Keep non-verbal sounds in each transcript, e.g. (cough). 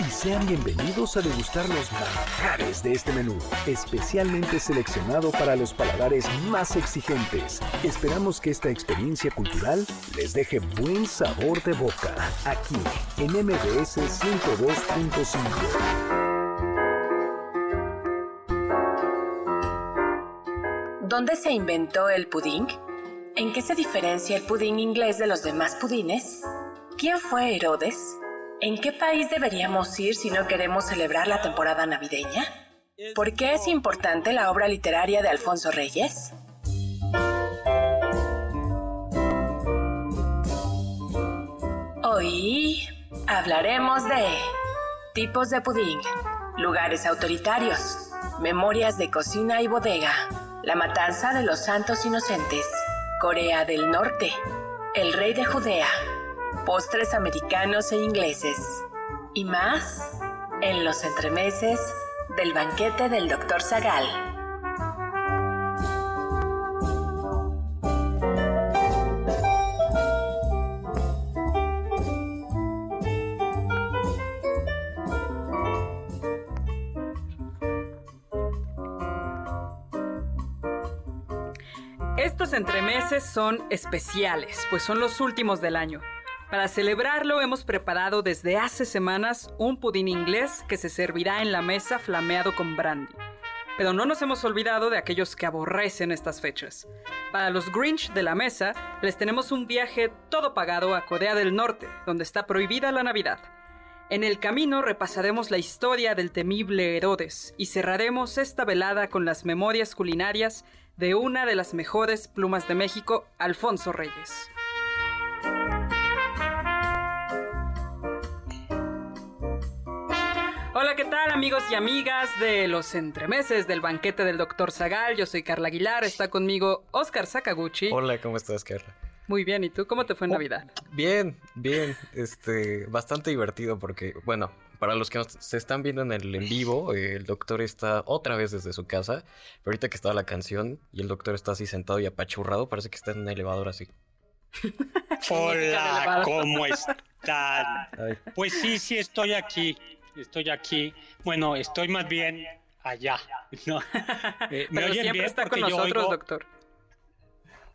Y sean bienvenidos a degustar los manjares de este menú, especialmente seleccionado para los paladares más exigentes. Esperamos que esta experiencia cultural les deje buen sabor de boca, aquí en MBS 102.5. ¿Dónde se inventó el pudín? ¿En qué se diferencia el pudín inglés de los demás pudines? ¿Quién fue Herodes? ¿En qué país deberíamos ir si no queremos celebrar la temporada navideña? ¿Por qué es importante la obra literaria de Alfonso Reyes? Hoy hablaremos de tipos de pudín, lugares autoritarios, memorias de cocina y bodega, la matanza de los santos inocentes, Corea del Norte, el rey de Judea, postres americanos e ingleses y más en los entremeses del banquete del Dr. Zagal. Estos entremeses son especiales, pues son los últimos del año. Para celebrarlo hemos preparado desde hace semanas un pudín inglés que se servirá en la mesa flameado con brandy. Pero no nos hemos olvidado de aquellos que aborrecen estas fechas. Para los Grinch de la mesa, les tenemos un viaje todo pagado a Corea del Norte, donde está prohibida la Navidad. En el camino repasaremos la historia del temible Herodes y cerraremos esta velada con las memorias culinarias de una de las mejores plumas de México, Alfonso Reyes. ¿Qué tal amigos y amigas de los entremeses del banquete del Dr. Zagal? Yo soy Carla Aguilar, está conmigo Oscar Sakaguchi. Hola, ¿cómo estás, Carla? Muy bien, ¿y tú cómo te fue en Oh, Navidad? Bien, bien, este, bastante divertido porque, bueno, para los que nos se están viendo en el en vivo, eh, el doctor está otra vez desde su casa, pero ahorita que estaba la canción y el doctor está así sentado y apachurrado, parece que está en un elevador así. Hola. ¿cómo están? Ay, Pues sí, sí, estoy aquí. Estoy aquí. Bueno, estoy más bien allá. ¿no? (laughs) Eh, ¿Me Pero siempre bien? está con nosotros, oigo- doctor.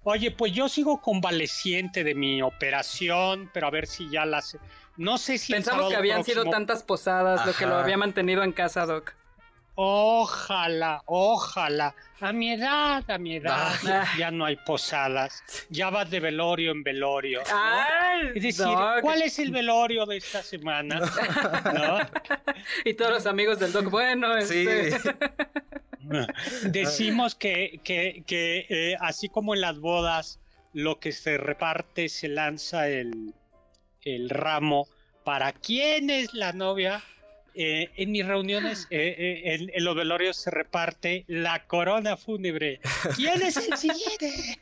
Oye, pues yo sigo convaleciente de mi operación, pero a ver si ya las... No sé si Pensamos que habían sido tantas posadas lo que lo había mantenido en casa, Doc. Ojalá, ojalá. A mi edad, a mi edad, Ah. ya no hay posadas. Ya vas de velorio en velorio. ¿no? ¡Ay! Es decir, Doc! ¿cuál es el velorio de esta semana? ¿No? (laughs) Y todos los amigos del Doc, bueno, Sí. este... (laughs) Decimos que, que, que eh, así como en las bodas, lo que se reparte se lanza el, el ramo para quién es la novia. Eh, en mis reuniones, eh, eh, en, en los velorios se reparte la corona fúnebre. ¿Quién es el siguiente?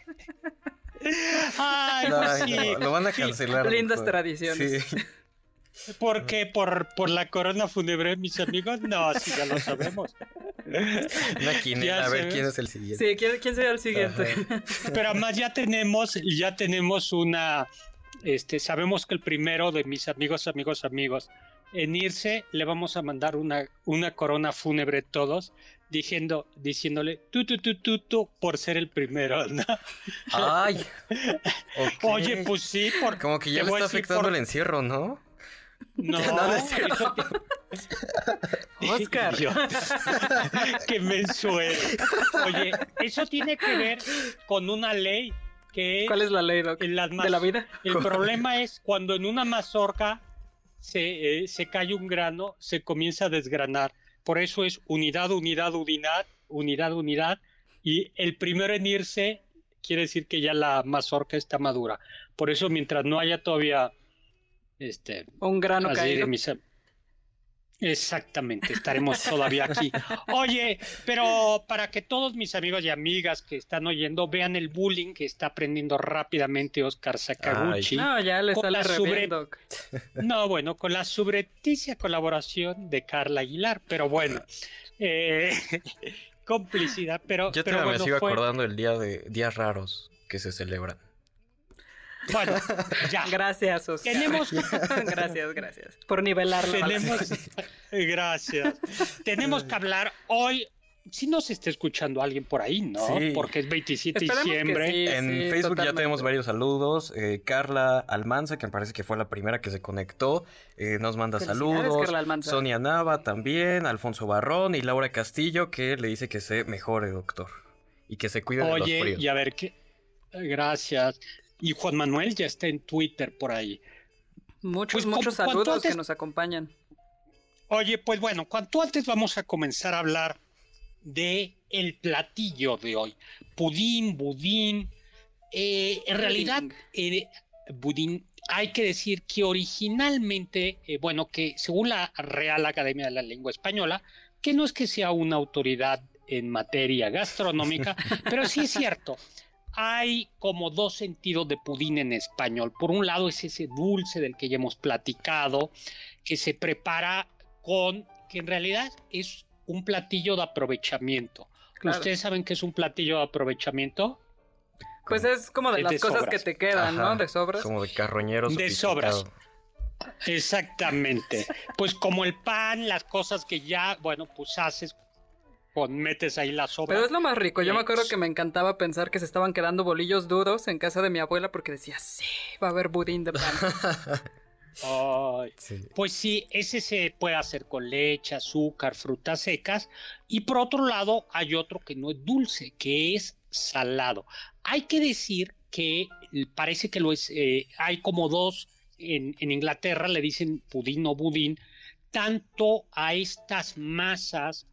Ay, pues ay, sí. no, lo van a Sí, cancelar. Lindas doctor. tradiciones. Sí. Porque por, por la corona fúnebre, mis amigos, no, sí, ya lo sabemos. Una Ya a ver quién es el siguiente. Sí, ¿quién, quién sería el siguiente? Pero además ya tenemos, ya tenemos una, este, sabemos que el primero de mis amigos, amigos, amigos, en irse le vamos a mandar una, una corona fúnebre todos, diciendo, diciéndole tú, tú, tú, tú, tú, por ser el primero, ¿no? Ay. (laughs) Oye, pues sí, porque Como que ya le está afectando por- el encierro, ¿no? No, (laughs) No, eso tiene- (laughs) Oscar. Dios, que menso eres. Oye, eso tiene que ver con una ley que ¿Cuál es la ley, Doc? en las ¿De la mas- vida? El problema es cuando en una mazorca se, eh, se cae un grano, se comienza a desgranar. Por eso es unidad, unidad, unidad, unidad, unidad. Y el primero en irse quiere decir que ya la mazorca está madura. Por eso mientras no haya todavía este Un grano de caído. mis- Exactamente, estaremos todavía aquí. Oye, pero para que todos mis amigos y amigas que están oyendo vean el bullying que está aprendiendo rápidamente Oscar Sakaguchi. No, ya le Con sale sobre-. No, bueno, con la subrepticia colaboración de Carla Aguilar, pero bueno, eh, (laughs) complicidad, pero, Yo pero bueno, me sigo fue- acordando del día de días raros que se celebran. Bueno, ya. (laughs) Gracias, Oscar. Tenemos- (laughs) gracias, gracias. Por nivelar la Tenemos, (laughs) gracias. Tenemos que hablar hoy. Si nos está escuchando alguien por ahí, ¿no? Sí. Porque es 27 de diciembre. sí. en Facebook ya tenemos varios saludos. Eh, Carla Almanza, que me parece que fue la primera que se conectó, eh, nos manda saludos. Carla Almanza. Sonia Nava también, Alfonso Barrón y Laura Castillo, que le dice que se mejore, doctor. Y que se cuide de los Oye, fríos. y a ver qué. Gracias. Y Juan Manuel ya está en Twitter por ahí. Muchos, Pues, muchos ¿cu- cuánto saludos antes- que nos acompañan. Oye, pues bueno, cuanto antes vamos a comenzar a hablar de el platillo de hoy. Pudín, budín. Eh, en realidad, eh, budín, hay que decir que originalmente, eh, bueno, que según la Real Academia de la Lengua Española, que no es que sea una autoridad en materia gastronómica, (laughs) pero sí es cierto. Hay como dos sentidos de pudín en español. Por un lado es ese dulce del que ya hemos platicado, que se prepara con, que en realidad es un platillo de aprovechamiento. Claro. ¿Ustedes saben qué es un platillo de aprovechamiento? Pues es como de Es las de cosas sobras. que te quedan, Ajá, ¿no? De sobras. Como de carroñero De sobras. Exactamente. Pues como el pan, las cosas que ya, bueno, pues haces, con, metes ahí la sobra. Pero es lo más rico. Yo me acuerdo que me encantaba pensar que se estaban quedando bolillos duros en casa de mi abuela porque decía, sí, va a haber budín de pan. (laughs) Ay, Sí. Pues sí, ese se puede hacer con leche, azúcar, frutas secas. Y por otro lado, hay otro que no es dulce, que es salado. Hay que decir que parece que lo es, eh, hay como dos, en, en Inglaterra le dicen pudín o budín, tanto a estas masas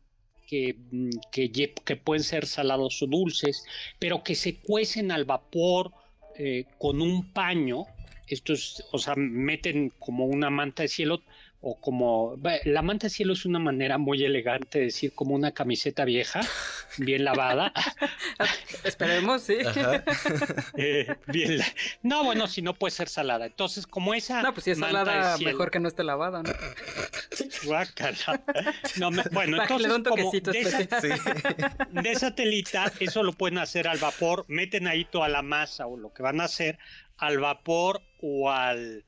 que, mm, que, pueden ser salados o dulces, pero que se cuecen al vapor eh, con un paño. Esto es, o sea, meten como una manta de cielo o como la manta cielo es una manera muy elegante de decir como una camiseta vieja, bien lavada. (laughs) Esperemos, sí. (laughs) Eh, bien la- No, bueno, si no puede ser salada. Entonces, como esa No, pues si es manta salada, cielo- mejor que no esté lavada, ¿no? Guácala. No, me- bueno, Para entonces un como toquecito de esa, especial. Sí. de esa telita, eso lo pueden hacer al vapor, meten ahí toda la masa o lo que van a hacer al vapor o al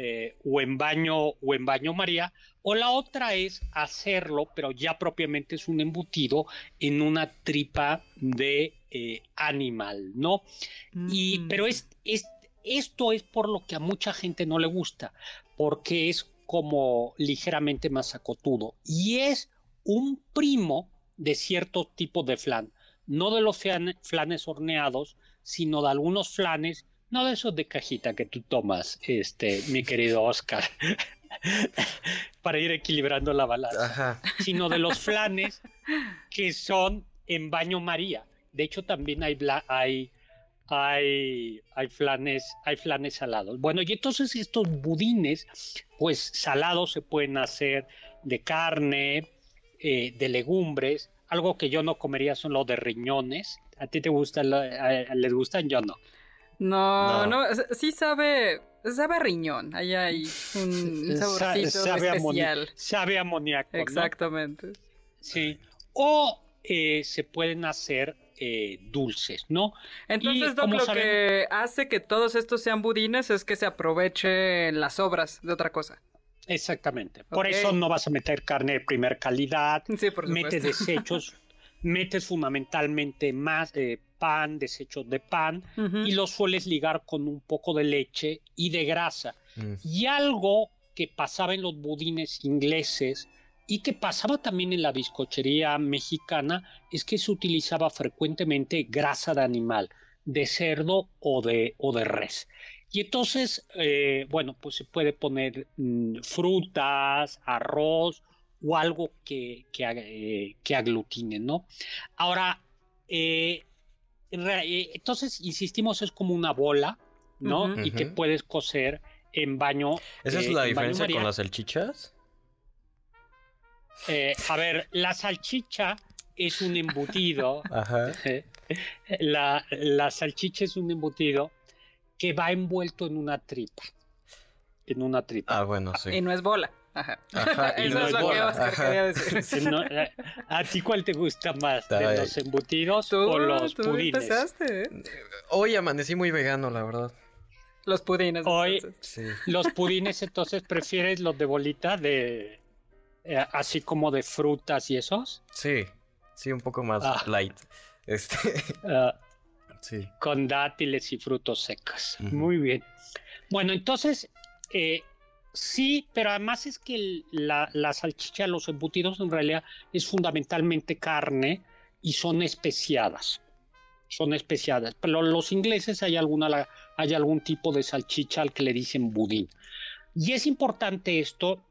eh, o en baño o en baño María. O la otra es hacerlo, pero ya propiamente es un embutido en una tripa de eh, animal, ¿no? Y, Mm. pero es, es, esto es por lo que a mucha gente no le gusta, porque es como ligeramente más acotudo. Y es un primo de cierto tipo de flan, no de los flan- flanes horneados, sino de algunos flanes, no de esos de cajita que tú tomas, este, mi querido Oscar, (laughs) para ir equilibrando la balanza Ajá. sino de los flanes que son en baño María. De hecho, también hay, hay, hay, hay, flanes, hay flanes salados. Bueno, y entonces estos budines, pues salados se pueden hacer de carne, eh, de legumbres. Algo que yo no comería son los de riñones. ¿A ti te gustan? ¿Les gustan? Yo no. No, No. no, sí sabe, sabe a riñón. Ahí hay un (laughs) Sa- saborcito sabe, amoni- especial. sabe amoníaco. ¿no? Exactamente. Sí. O eh, se pueden hacer eh, dulces, ¿no? Entonces, Doc, lo saben- que hace que todos estos sean budines es que se aproveche las sobras de otra cosa. Exactamente. Por eso no vas a meter carne de primer calidad, Sí, por supuesto. desechos, (laughs) metes fundamentalmente más eh, pan, desechos de pan, y los sueles ligar con un poco de leche y de grasa. Mm. Y algo que pasaba en los budines ingleses y que pasaba también en la bizcochería mexicana es que se utilizaba frecuentemente grasa de animal, de cerdo o de, o de res. Y entonces, eh, bueno, pues se puede poner mm, frutas, arroz o algo que, que, eh, que aglutine, ¿no? Ahora, eh, entonces, insistimos, es como una bola, ¿no? Y que puedes cocer en baño. ¿Esa es la diferencia con las salchichas? a ver, la salchicha es un embutido. (laughs) Ajá. (laughs) La, la salchicha es un embutido que va envuelto en una tripa. En una tripa. Ah, bueno, sí. Y no es bola. Ajá. Eso es, lo que Oscar quería decir. (laughs) Eh, ¿A ti cuál te gusta más? ¿De los embutidos o los tú pudines? Empezaste, ¿eh? Hoy amanecí muy vegano, la verdad. Los pudines. Hoy, sí. los pudines, entonces, ¿prefieres los de bolita, de eh, así como de frutas y esos? Sí, sí, un poco más ah. light. Este. (laughs) Ah. Con dátiles y frutos secos. Muy bien. Bueno, entonces, eh, sí, pero además es que la, salchicha, los embutidos en realidad es fundamentalmente carne y son especiadas. Son especiadas. Pero los ingleses hay, alguna, hay algún tipo de salchicha al que le dicen budín. Y es importante esto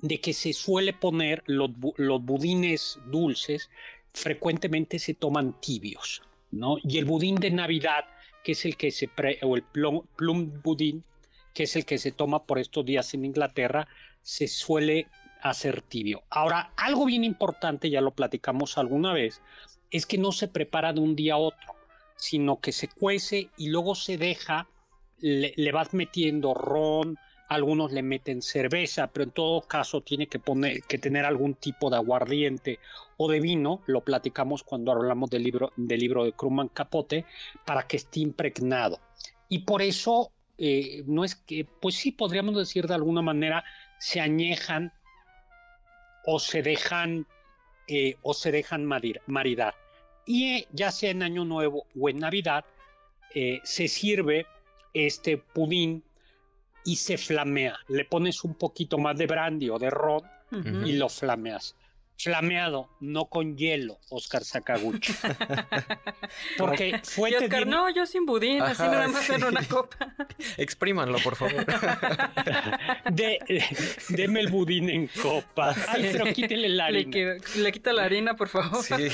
de que se suele poner los, budines dulces, frecuentemente se toman tibios. Y el budín de Navidad, que es el que se, o el plum budín, que es el que se toma por estos días en Inglaterra, se suele hacer tibio. Ahora, algo bien importante, ya lo platicamos alguna vez, es que no se prepara de un día a otro, sino que se cuece y luego se deja, le vas metiendo ron, algunos le meten cerveza, pero en todo caso tiene que, poner, que tener algún tipo de aguardiente o de vino, lo platicamos cuando hablamos del libro, del libro de Krumman Capote, para que esté impregnado. Y por eso, eh, no es que, pues sí, podríamos decir de alguna manera, se añejan o se dejan, eh, o se dejan maridar. Y eh, ya sea en Año Nuevo o en Navidad, se sirve este pudín y se flamea. Le pones un poquito más de brandy o de ron y lo flameas. Flameado, no con hielo, Oscar Sakaguchi. (laughs) Porque fue. Y Oscar, no, yo sin budín, así nada más en una copa. (laughs) Exprímanlo, por favor. (laughs) De, deme el budín en copa. Ay, pero quítele la harina. Le, quita la harina, por favor. Sí.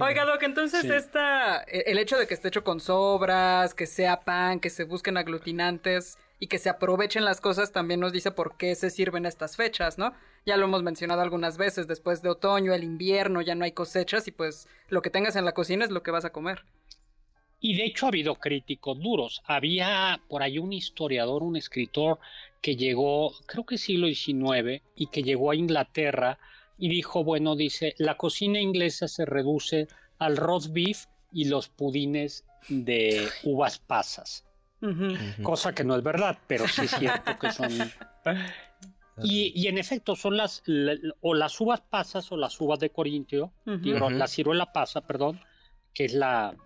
Oiga, Doc, entonces esta, el hecho de que esté hecho con sobras, que sea pan, que se busquen aglutinantes y que se aprovechen las cosas también nos dice por qué se sirven estas fechas, ¿no? Ya lo hemos mencionado algunas veces, después de otoño, el invierno, ya no hay cosechas y pues lo que tengas en la cocina es lo que vas a comer. Y de hecho ha habido críticos duros. Había por ahí un historiador, un escritor que llegó, creo que siglo XIX, y que llegó a Inglaterra y dijo, bueno, dice, la cocina inglesa se reduce al roast beef y los pudines de uvas pasas. Cosa que no es verdad, pero sí es cierto que son. (laughs) Y, en efecto, son las o las uvas pasas o las uvas de Corintio, la ciruela pasa, perdón, que es la,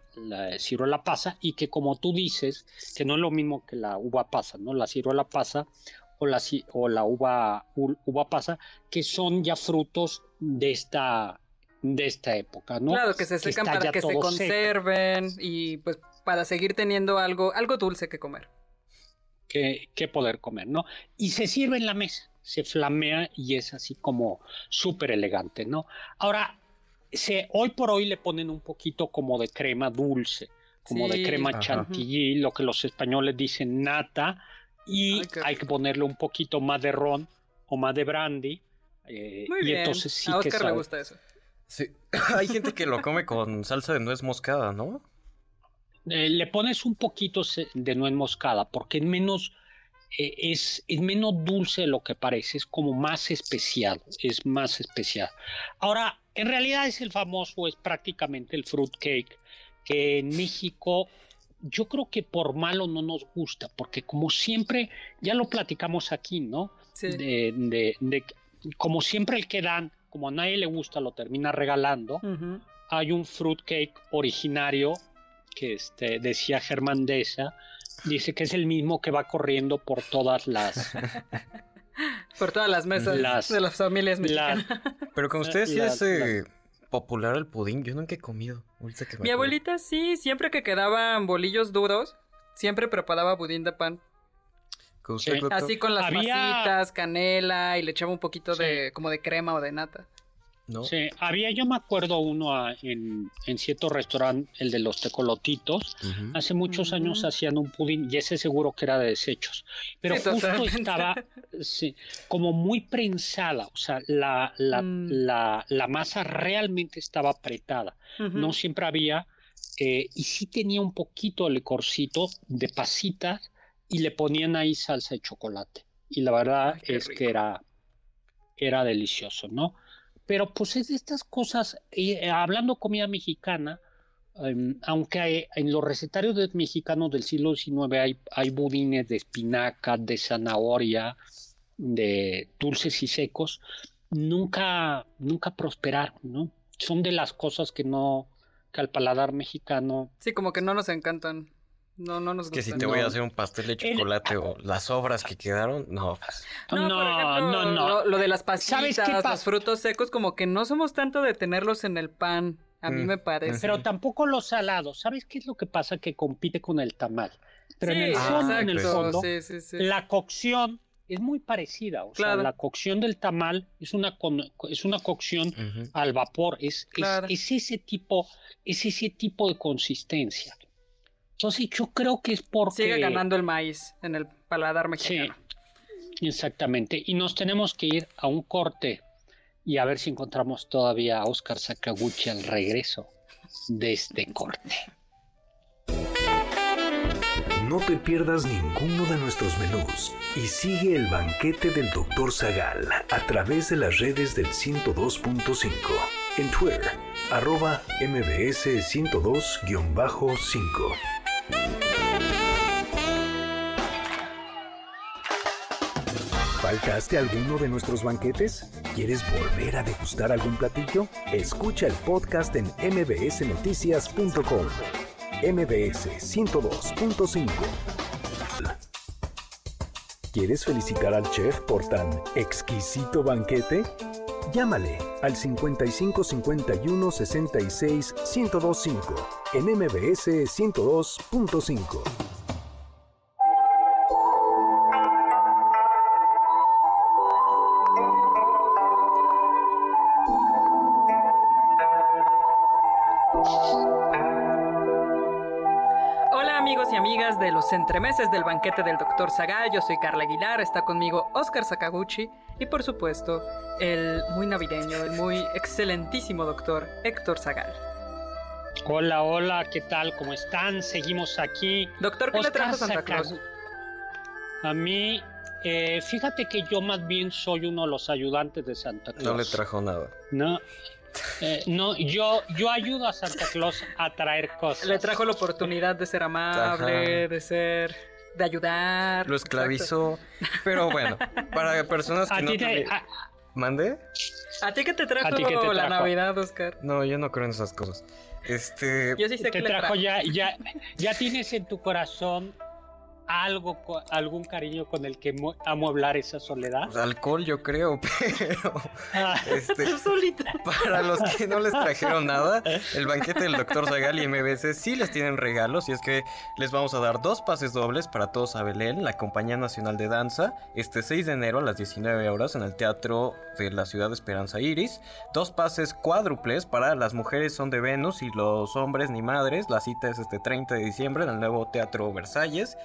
ciruela pasa, y que como tú dices, que no es lo mismo que la uva pasa, ¿no? La ciruela pasa o la, o la uva, uva pasa, que son ya frutos de esta de esta época, ¿no? Claro, que se secan para que se conserven y pues para seguir teniendo algo, algo dulce que comer. Que, que, poder comer, ¿no? Y se sirve en la mesa, se flamea y es así como súper elegante, ¿no? Ahora, se, hoy por hoy le ponen un poquito como de crema dulce, como de crema chantilly, lo que los españoles dicen nata, y hay que ponerle un poquito más de ron o más de brandy. Eh, Muy y bien. entonces sí A Oscar le gusta eso. Sí, (laughs) hay gente que lo come con salsa de nuez moscada, ¿no? Eh, le pones un poquito de nuez moscada porque es menos, eh, es, menos dulce de lo que parece, es como más especial, es más especial. Ahora, en realidad es el famoso, es prácticamente el fruit cake, que en México yo creo que por malo no nos gusta, porque como siempre, ya lo platicamos aquí, ¿no? De, como siempre el que dan, como a nadie le gusta, lo termina regalando. Hay un fruit cake originario que este, decía Germán Deza, dice que es el mismo que va corriendo por todas las (laughs) Por todas las mesas Las- de las familias la- mexicanas. (laughs) Pero con (laughs) ustedes sí es eh, popular el pudín. Yo nunca he comido. Que Mi abuelita sí, siempre que quedaban bolillos duros, siempre preparaba budín de pan. Así con las Había- pasitas, canela y le echaba un poquito Sí. de como de crema o de nata. ¿No? Sí, había, yo me acuerdo uno ah, en, en cierto restaurante, el de los tecolotitos, hace muchos años hacían un pudín y ese seguro que era de desechos. Pero Sí, justo totalmente. estaba sí, como muy prensada, o sea, la, la, Mm. la, la masa realmente estaba apretada. No siempre había, eh, y sí tenía un poquito de licorcito de pasitas y le ponían ahí salsa de chocolate. Y la verdad Ay, es rico. que era, era delicioso, ¿no? Pero pues es de estas cosas, eh, hablando comida mexicana, em, aunque en los recetarios de- mexicanos del siglo XIX hay, hay budines de espinaca, de zanahoria, de dulces y secos, nunca, nunca prosperaron, ¿no? Son de las cosas que no, que al paladar mexicano Sí, como que no nos encantan. No, no nos Que gustan. si te voy a hacer un pastel de El- chocolate o las sobras que quedaron, no. pues, No, No, por ejemplo, no, no. Lo, lo de las ¿Sabes pasitas, qué los frutos secos, como que no somos tanto de tenerlos en el pan. A mí Mm, me parece. Pero tampoco los salados. ¿Sabes qué es lo que pasa? Que compite con el tamal. Pero en el Ah, fondo, en el fondo, Sí, sí, sí. la cocción es muy parecida. O Claro. sea, la cocción del tamal es una, con- es una cocción al vapor. Es, es ese tipo, es ese tipo de consistencia. Entonces yo creo que es porque... Sigue ganando el maíz en el paladar Sí, mexicano. exactamente. Y nos tenemos que ir a un corte y a ver si encontramos todavía a Oscar Sakaguchi al regreso de este corte. No te pierdas ninguno de nuestros menús y sigue el banquete del Dr. Zagal a través de las redes del 102.5. En Twitter, arroba mbs 102-5. ¿Faltaste alguno de nuestros banquetes? ¿Quieres volver a degustar algún platillo? Escucha el podcast en mbsnoticias.com. MBS 102.5. ¿Quieres felicitar al chef por tan exquisito banquete? Llámale al 55 51 66 1025 en MBS 102.5. Hola amigos y amigas de los entremeses del banquete del Dr. Zagal, yo soy Carla Aguilar, está conmigo Oscar Sakaguchi y por supuesto el muy navideño, el muy excelentísimo doctor Héctor Zagal. Hola, hola, ¿qué tal? ¿Cómo están? Seguimos aquí. Doctor, ¿qué le trajo Santa Claus? A mí, eh, fíjate que yo más bien soy uno de los ayudantes de Santa Claus. No le trajo nada. No, eh, no yo, yo ayudo a Santa Claus a traer cosas. Le trajo la oportunidad de ser amable, Ajá. de ser, de ayudar. Lo esclavizó. Pero bueno, para personas que A no te- a- ¿Mande? ¿A ti qué te trajo, ¿A ti qué te la trajo? Navidad, Oscar? No, yo no creo en esas cosas. Este. Yo sí sé te que le trajo trajo. ya, ya, ya tienes en tu corazón algo, algún cariño con el que mu- amueblar esa soledad. pues, alcohol, yo creo, (laughs) pero. Ah, Este. Para los que no les trajeron nada, (laughs) el banquete del Dr. Zagal y MBS sí les tienen regalos y es que les vamos a dar dos pases dobles para todos a Belén, la Compañía Nacional de Danza, este 6 de enero a las 19 horas en el Teatro de la Ciudad de Esperanza Iris. Dos pases cuádruples para las mujeres son de Venus y los hombres ni madres. La cita es este 30 de diciembre en el nuevo Teatro Versalles.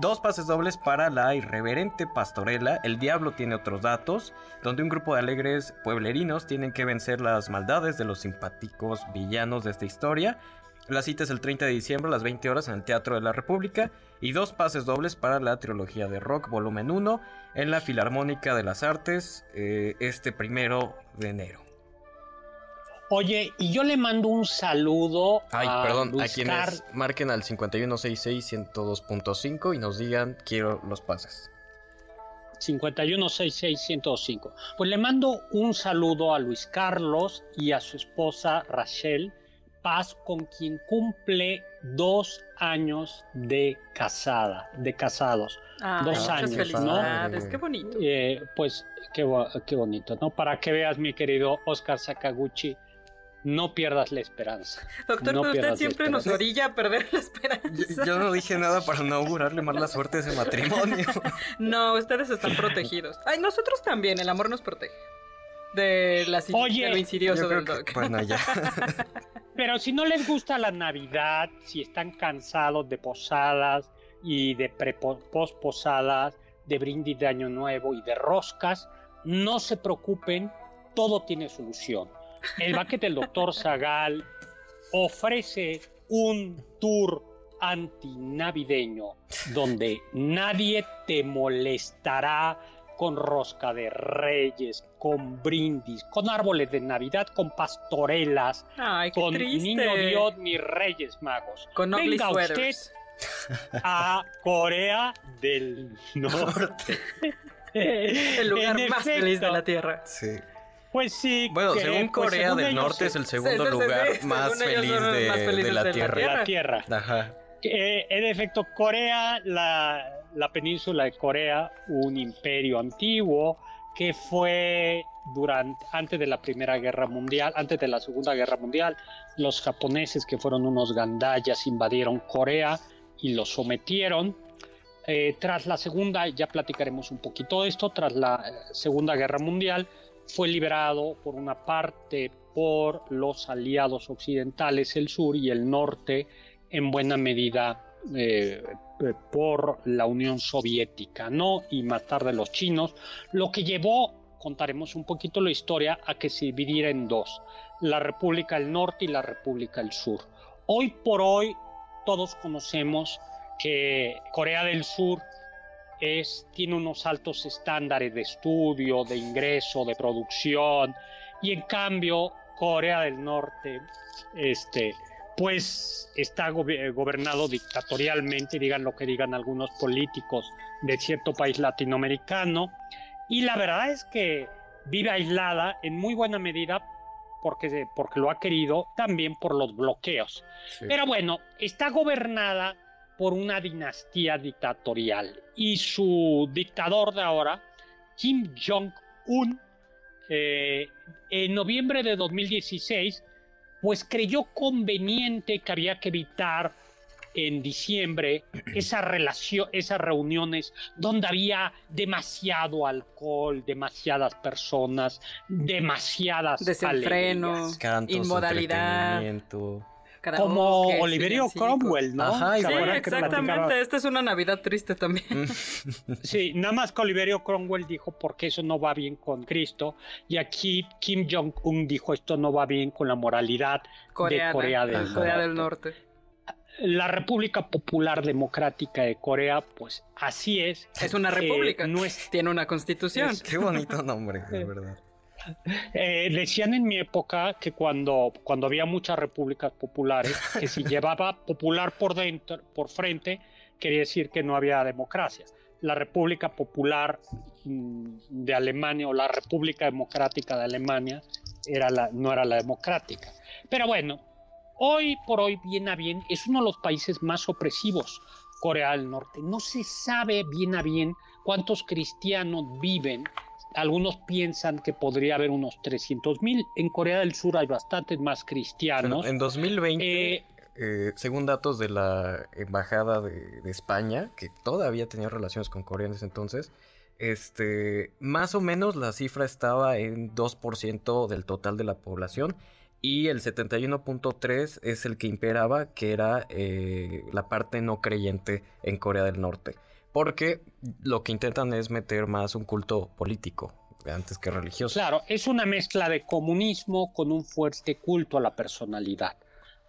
Dos pases dobles para la irreverente pastorela El Diablo tiene otros datos, donde un grupo de alegres pueblerinos tienen que vencer las maldades de los simpáticos villanos de esta historia. La cita es el 30 de diciembre a las 20 horas en el Teatro de la República y dos pases dobles para la trilogía de rock volumen 1 en la Filarmónica de las Artes eh, este primero de enero. Oye, y yo le mando un saludo Ay, a perdón, a Luis quienes marquen al 5166-102.5 y nos digan quiero los pases. 5166105. Pues le mando un saludo a Luis Carlos y a su esposa Rachel, paz con quien cumple dos años de casada, de casados. Ay, dos años, ¿no? felicidades, qué bonito. Eh, pues qué, qué bonito, ¿no? Para que veas, mi querido Oscar Sakaguchi, no pierdas la esperanza. Doctor, no pero usted siempre nos orilla a perder la esperanza. yo no dije nada para no augurarle mala suerte a ese matrimonio. (laughs) No, ustedes están protegidos. Ay, nosotros también, el amor nos protege. De, la, Oye, de lo insidioso del que, doc. bueno, ya. (laughs) Pero si no les gusta la Navidad, si están cansados de posadas y de posposadas, de brindis de Año Nuevo y de roscas, no se preocupen, todo tiene solución. El baquete del doctor (laughs) Zagal ofrece un tour antinavideño donde nadie te molestará con rosca de reyes, con brindis, con árboles de Navidad, con pastorelas, Ay, qué con triste. Niño Dios ni Reyes Magos. Con ugly Venga usted a Corea del Norte. (laughs) El lugar En más efecto, feliz de la Tierra. Sí. Pues sí. Bueno, que, según pues, Corea según del ellos, Norte es el segundo Sí, sí, sí, lugar sí, más feliz los de, más felices de la de Tierra. de la Tierra. Ajá. Eh, en efecto, Corea, la, la península de Corea, un imperio antiguo que fue durante, antes de la Primera Guerra Mundial, antes de la Segunda Guerra Mundial, los japoneses que fueron unos gandayas invadieron Corea y lo sometieron. Eh, tras la Segunda, ya platicaremos un poquito de esto, tras la eh, Segunda Guerra Mundial, fue liberado por una parte por los aliados occidentales, el sur y el norte, en buena medida eh, eh, por la Unión Soviética, ¿no? Y más tarde los chinos, lo que llevó, contaremos un poquito la historia, a que se dividiera en dos, la República del Norte y la República del Sur. Hoy por hoy todos conocemos que Corea del Sur es, tiene unos altos estándares de estudio, de ingreso, de producción, y en cambio Corea del Norte, este, pues está gobe- gobernado dictatorialmente, digan lo que digan algunos políticos de cierto país latinoamericano, y la verdad es que vive aislada en muy buena medida porque, porque lo ha querido, también por los bloqueos. Sí. Pero bueno, está gobernada por una dinastía dictatorial y su dictador de ahora, Kim Jong-un, eh, en noviembre de 2016, pues creyó conveniente que había que evitar en diciembre (clears throat) esa relación, esas reuniones donde había demasiado alcohol, demasiadas personas, demasiadas Desenfreno. Cantos, inmodalidad. Como Oliverio. Cromwell, ¿no? Ajá, exactamente. Esta es una Navidad triste también. Mm. (laughs) Sí, nada más que Oliverio Cromwell dijo porque eso no va bien con Cristo y aquí Kim Jong-un dijo esto no va bien con la moralidad Coreana, de Corea del. Corea del Norte. La República Popular Democrática de Corea, pues así es. Es una Eh, república. no es- Tiene una constitución. Qué bonito nombre, de verdad. Eh, decían en mi época que cuando, cuando había muchas repúblicas populares, que si (laughs) llevaba popular por dentro, por frente, quería decir que no había democracia. La República Popular mm, de Alemania o la República Democrática de Alemania era la, no era la democrática. Pero bueno, hoy por hoy, bien a bien, es uno de los países más opresivos, Corea del Norte. No se sabe bien a bien cuántos cristianos viven algunos piensan que podría haber unos 300 mil. En Corea del Sur hay bastantes más cristianos. Bueno, en 2020, Eh, eh, según datos de la Embajada de, de España, que todavía tenía relaciones con Corea en ese entonces, este, más o menos la cifra estaba en 2% del total de la población y el 71.3 es el que imperaba, que era eh, la parte no creyente en Corea del Norte. Porque lo que intentan es meter más un culto político antes que religioso. claro, es una mezcla de comunismo con un fuerte culto a la personalidad,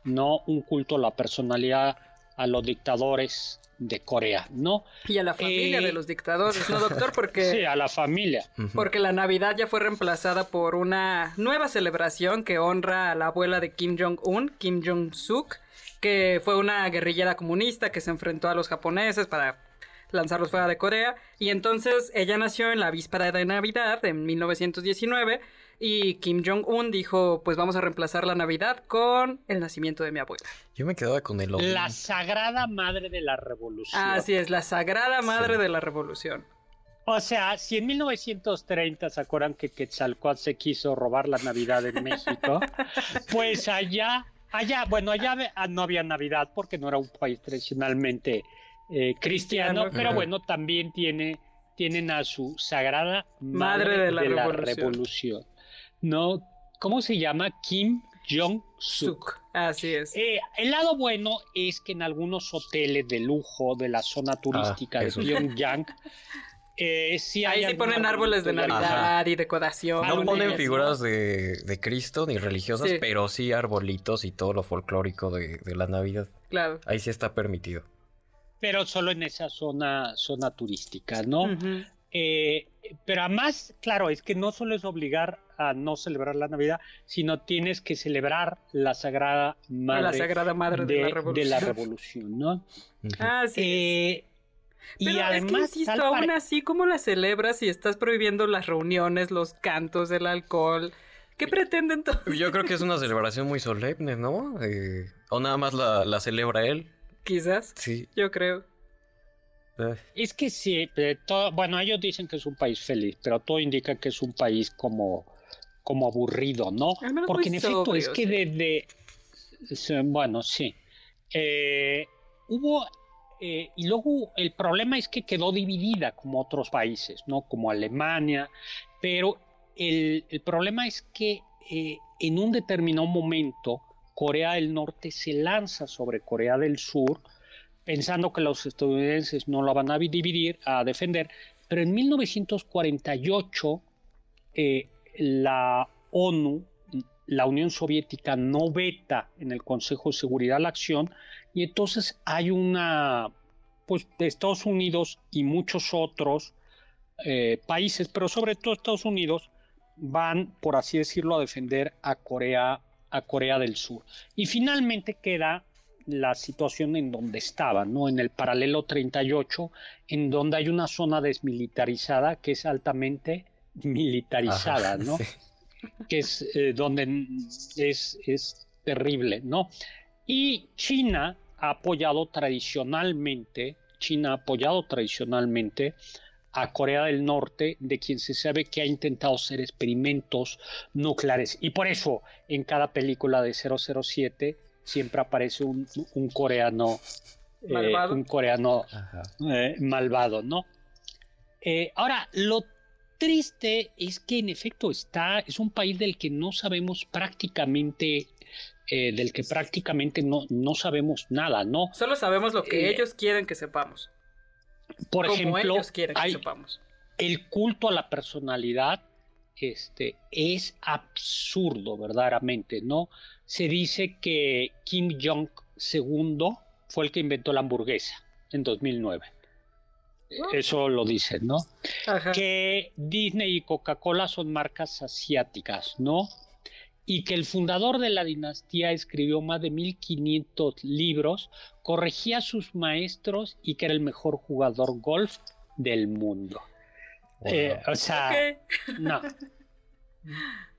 no un culto a la personalidad a los dictadores de Corea, ¿no? Y a la familia Eh, de los dictadores, ¿no, doctor? Porque, (laughs) Sí, a la familia. Porque la Navidad ya fue reemplazada por una nueva celebración que honra a la abuela de Kim Jong-un, Kim Jong-suk, que fue una guerrillera comunista que se enfrentó a los japoneses para lanzarlos fuera de Corea. Y entonces ella nació en la víspera de Navidad, en 1919, Y Kim Jong-un dijo, pues vamos a reemplazar la Navidad con el nacimiento de mi abuela. Yo me quedaba con el La sagrada madre de la revolución. Así es, la sagrada madre de la revolución. O sea, si en 1930 se acuerdan que Quetzalcóatl se quiso robar la Navidad en México, (laughs) pues allá, allá, bueno, allá ah, no había Navidad porque no era un país tradicionalmente eh, cristiano, pero bueno, también tiene, tienen a su sagrada madre, de, la, revolución. ¿No? ¿Cómo se llama? Kim Jong-suk. Así es. Eh, el lado bueno es que en algunos hoteles de lujo de la zona turística de ah, Pyongyang eh, Ahí sí ponen árboles de Navidad y decoración. No ponen figuras de, Cristo ni religiosas, pero sí arbolitos y todo lo folclórico de, la Navidad. Claro. Ahí sí está permitido. Pero solo en esa zona, zona turística, ¿no? Eh, pero además, claro, es que no solo es obligar a no celebrar la Navidad, sino tienes que celebrar la Sagrada Madre, la sagrada madre de, la Revolución, ¿no? Ah, sí. Pero y además, es que insisto, aún así, ¿cómo la celebras si estás prohibiendo las reuniones, los cantos, el alcohol? ¿Qué pretenden todos? Yo creo que es una celebración muy solemne, ¿no? Eh, o nada más la, celebra él. Quizás. Sí. Yo creo. Eh. Es que sí, bueno, ellos dicen que es un país feliz, pero todo indica que es un país como, como aburrido, ¿no? Porque en efecto es que desde, bueno, sí, eh, hubo eh, y luego el problema es que quedó dividida como otros países, ¿no? Como Alemania, pero el, problema es que eh, en un determinado momento Corea del Norte se lanza sobre Corea del Sur pensando que los estadounidenses no la van a dividir, a defender, pero en 1948 eh, la ONU, la Unión Soviética no veta en el Consejo de Seguridad la acción y entonces hay una, pues de Estados Unidos y muchos otros eh, países, pero sobre todo Estados Unidos, van, por así decirlo, a defender a Corea, a Corea del Sur. Y finalmente queda la situación en donde estaba, ¿no? En el paralelo 38, en donde hay una zona desmilitarizada que es altamente militarizada, ¿no? Que es eh, donde es, es terrible, ¿no? Y China ha apoyado tradicionalmente, China ha apoyado tradicionalmente a Corea del Norte, de quien se sabe que ha intentado hacer experimentos nucleares. Y por eso en cada película de 007 siempre aparece un, coreano eh, malvado, un coreano eh, malvado ¿no? Eh, ahora, lo triste es que en efecto está, es un país del que no sabemos prácticamente eh, del que prácticamente no, no sabemos nada, ¿no? Solo sabemos lo que eh, ellos quieren que sepamos. Por ejemplo, ellos quieren que sepamos. el culto a la personalidad este, es absurdo, verdaderamente, ¿no? Se dice que Kim Jong II fue el que inventó la hamburguesa en 2009. Ah. Eso lo dicen, ¿no? Que Disney y Coca-Cola son marcas asiáticas, ¿no? Y que el fundador de la dinastía escribió más de 1500 libros, corregía a sus maestros y que era el mejor jugador golf del mundo. Eh, o sea, no.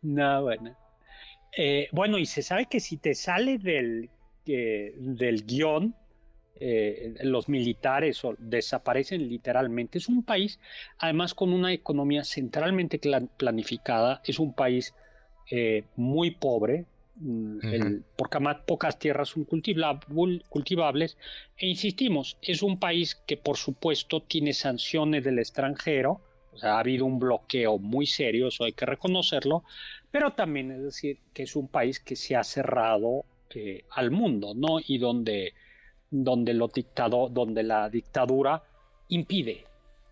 No, bueno. Eh, bueno, y se sabe que si te sale del, del guion, eh, los militares desaparecen literalmente. Es un país, además, con una economía centralmente planificada, es un país eh, muy pobre, mm, porque además pocas tierras son cultivables, e insistimos, es un país que por supuesto tiene sanciones del extranjero, o sea, ha habido un bloqueo muy serio, eso hay que reconocerlo, pero también es decir que es un país que se ha cerrado eh, al mundo, ¿no? Y donde, donde, lo dictado, donde la dictadura impide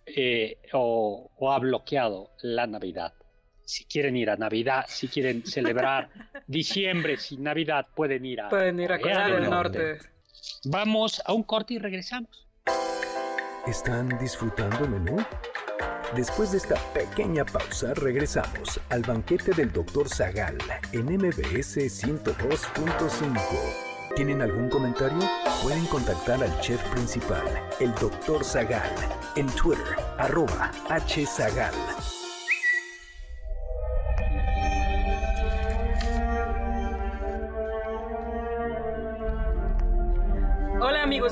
eh, o, ha bloqueado la Navidad si quieren ir a Navidad, si quieren (laughs) celebrar diciembre sin Navidad, pueden ir a, pueden ir a Corea del Norte. Vamos a un corte y regresamos. ¿Están disfrutando el menú? Después de esta pequeña pausa, regresamos al banquete del Dr. Zagal en MBS 102.5. ¿Tienen algún comentario? Pueden contactar al chef principal, el Dr. Zagal, en Twitter, arroba hzagal.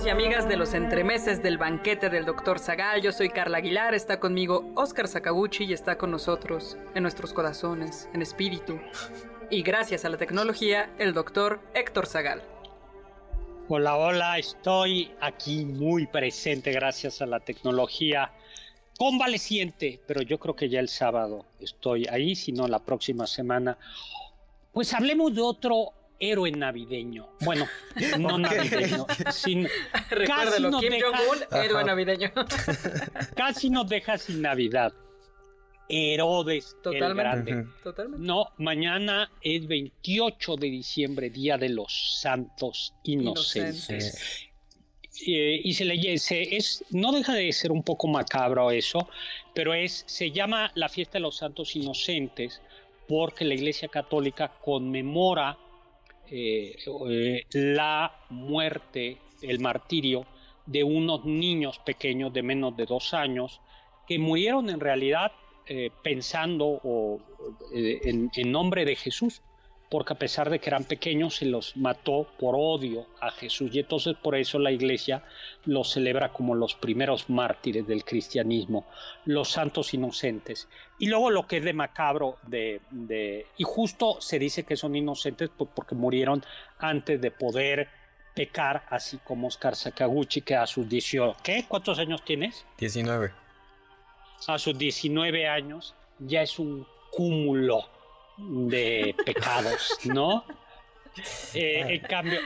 Y amigas de los entremeses del banquete del Dr. Zagal? Yo soy Carla Aguilar, está conmigo Oscar Sakaguchi y está con nosotros en nuestros corazones, en espíritu. Y gracias a la tecnología, el Dr. Héctor Zagal. Hola, hola, estoy aquí muy presente gracias a la tecnología convaleciente, pero yo creo que ya el sábado estoy ahí, si no la próxima semana. Pues hablemos de otro héroe navideño. Bueno, (laughs) no navideño. Sin, (laughs) casi nos Kim Jong-un, héroe navideño. (laughs) casi nos deja sin Navidad. Herodes Totalmente. el Grande. Totalmente. No, mañana es 28 de diciembre, Día de los Santos Inocentes. Eh, y se le es no deja de ser un poco macabro eso, pero es se llama la fiesta de los Santos Inocentes porque la Iglesia Católica conmemora eh, eh, la muerte, el martirio de unos niños pequeños de menos de dos años que murieron en realidad eh, pensando en, en, nombre de Jesús, porque a pesar de que eran pequeños se los mató por odio a Jesús y entonces por eso la iglesia los celebra como los primeros mártires del cristianismo, los santos inocentes. Y luego lo que es de macabro, de, y justo se dice que son inocentes porque murieron antes de poder pecar, así como Oscar Sakaguchi, que a sus 18, ¿qué? ¿Cuántos años tienes? 19. A sus 19 años ya es un cúmulo de pecados, ¿no? Eh, en cambio,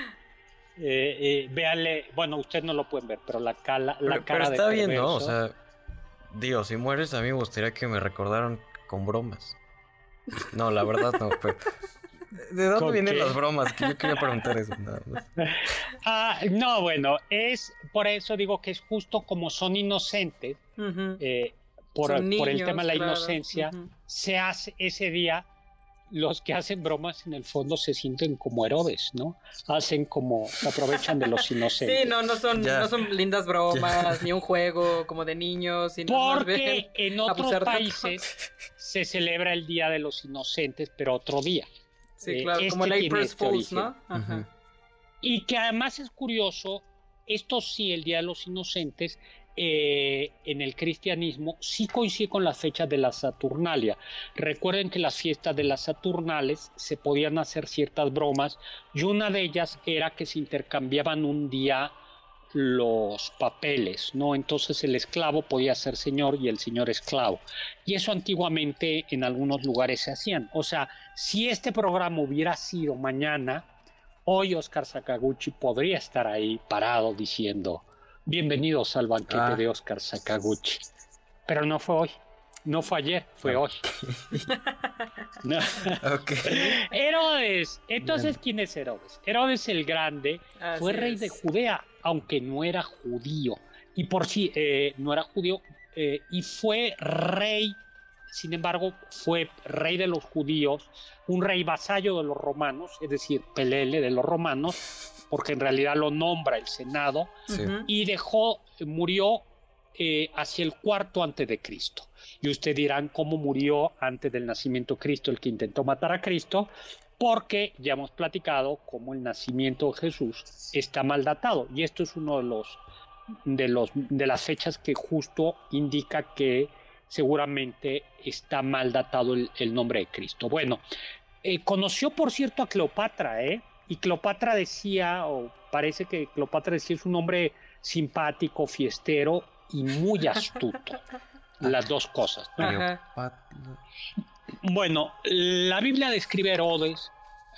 eh, eh, véale, bueno, ustedes no lo pueden ver, pero la, cala, la pero, cara pero está bien, ¿no? O sea, digo, si mueres a mí me gustaría que me recordaran con bromas. No, la verdad no, pero... ¿De dónde vienen las bromas? Que yo quería preguntar eso. (laughs) Ah, no, bueno, es por eso digo que es justo como son inocentes, eh, por, por, el tema de la inocencia, se hace ese día los que hacen bromas en el fondo se sienten como Herodes, ¿no? Hacen como, se aprovechan de los (laughs) inocentes. Sí, no, no son, no son lindas bromas, ni un juego como de niños. Porque en otros países se celebra el Día de los Inocentes, pero otro día. Sí, eh, claro, como el April este Fools, ¿no? Ajá. Y que además es curioso, esto sí, el Día de los Inocentes, eh, en el cristianismo sí coincide con las fechas de la Saturnalia. Recuerden que las fiestas de las Saturnales se podían hacer ciertas bromas y una de ellas era que se intercambiaban un día los papeles, ¿no? Entonces el esclavo podía ser señor y el señor esclavo. Y eso antiguamente en algunos lugares se hacían. O sea, si este programa hubiera sido mañana, hoy Oscar Sakaguchi podría estar ahí parado diciendo, Bienvenidos al banquete ah. de Oscar Sakaguchi. Pero no fue hoy, no fue ayer, fue hoy. (laughs) Herodes. Entonces, ¿quién es Herodes? Herodes el Grande fue rey de Judea, aunque no era judío. Y por sí, eh, no era judío, eh, y fue rey, sin embargo, fue rey de los judíos, un rey vasallo de los romanos, es decir, pelele de los romanos, porque en realidad lo nombra el Senado, y dejó, murió eh, hacia el cuarto antes de Cristo. Y ustedes dirán cómo murió antes del nacimiento de Cristo el que intentó matar a Cristo, porque ya hemos platicado cómo el nacimiento de Jesús está mal datado. Y esto es uno de los de los de las fechas que justo indica que seguramente está mal datado el, nombre de Cristo. Bueno, eh, conoció por cierto a Cleopatra, ¿eh? Y Cleopatra decía, o parece que Cleopatra decía, es un hombre simpático, fiestero y muy (laughs) astuto. Las dos cosas. Bueno, la Biblia describe a Herodes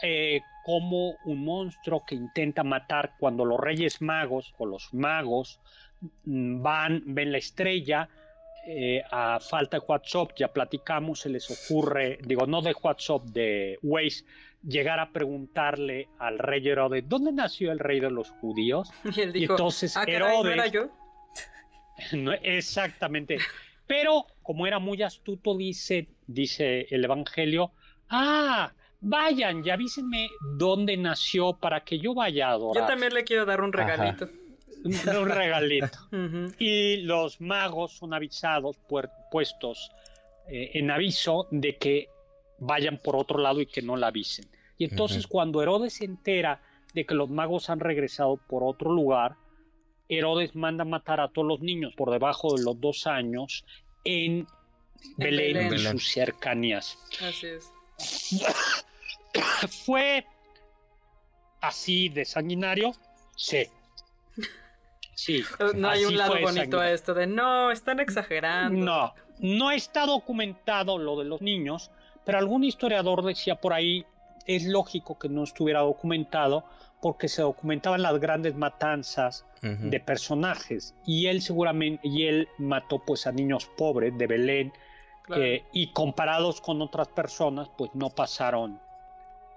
eh, como un monstruo que intenta matar cuando los reyes magos o los magos mm, van, ven la estrella, eh, a falta de WhatsApp, ya platicamos, se les ocurre, digo, no de WhatsApp, de Waze, llegar a preguntarle al rey Herodes, ¿dónde nació el rey de los judíos? (laughs) Y él dijo, entonces ah, Herodes... yo? (laughs) exactamente. Pero como era muy astuto, dice, dice el Evangelio, ah, vayan y avísenme dónde nació para que yo vaya a adorar. Yo también le quiero dar un regalito. (laughs) Un regalito. Y los magos son avisados, puestos eh, en aviso de que vayan por otro lado y que no la avisen. Y entonces cuando Herodes se entera de que los magos han regresado por otro lugar, Herodes manda matar a todos los niños por debajo de los dos años en Belén, Belén. y sus cercanías. Así es. (coughs) ¿Fue así de sanguinario? Sí. Sí. (laughs) No hay un lado bonito a esto de no, están exagerando. No, no está documentado lo de los niños, pero algún historiador decía por ahí, es lógico que no estuviera documentado porque se documentaban las grandes matanzas de personajes y él seguramente, y él mató pues a niños pobres de Belén Claro. eh, y comparados con otras personas pues no pasaron...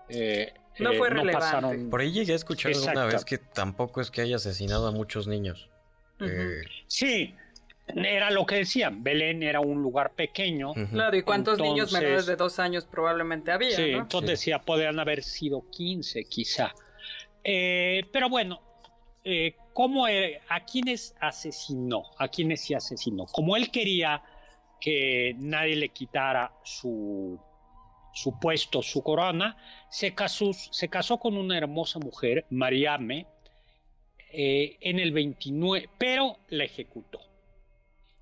eh, No eh, fue relevante. pasaron- Por ahí llegué a escuchar Exacto. vez que tampoco es que haya asesinado a muchos niños. Eh, Sí, era lo que decían, Belén era un lugar pequeño. Claro, y cuántos niños menores de dos años probablemente había, Sí, ¿no? entonces Sí. decía, podrían haber sido 15 quizá. Eh, pero bueno, eh, ¿cómo, eh, ¿a quiénes asesinó? ¿A quiénes sí asesinó? Como él quería que nadie le quitara su, su puesto, su corona, se casó, se casó con una hermosa mujer, Mariame, eh, en el 29, pero la ejecutó.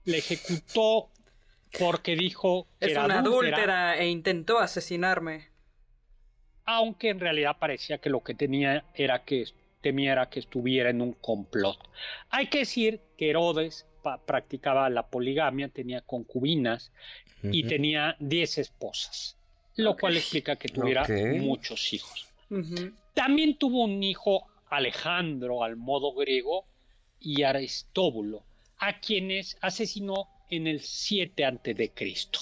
La ejecutó porque dijo que Es era una adúltera adúltera e intentó asesinarme. aunque en realidad parecía que lo que tenía era que temiera que estuviera en un complot. Hay que decir que Herodes practicaba la poligamia, tenía concubinas y tenía 10 esposas, lo cual explica que tuviera muchos hijos. También tuvo un hijo Alejandro al modo griego y Aristóbulo, a quienes asesinó en el 7 antes de Cristo,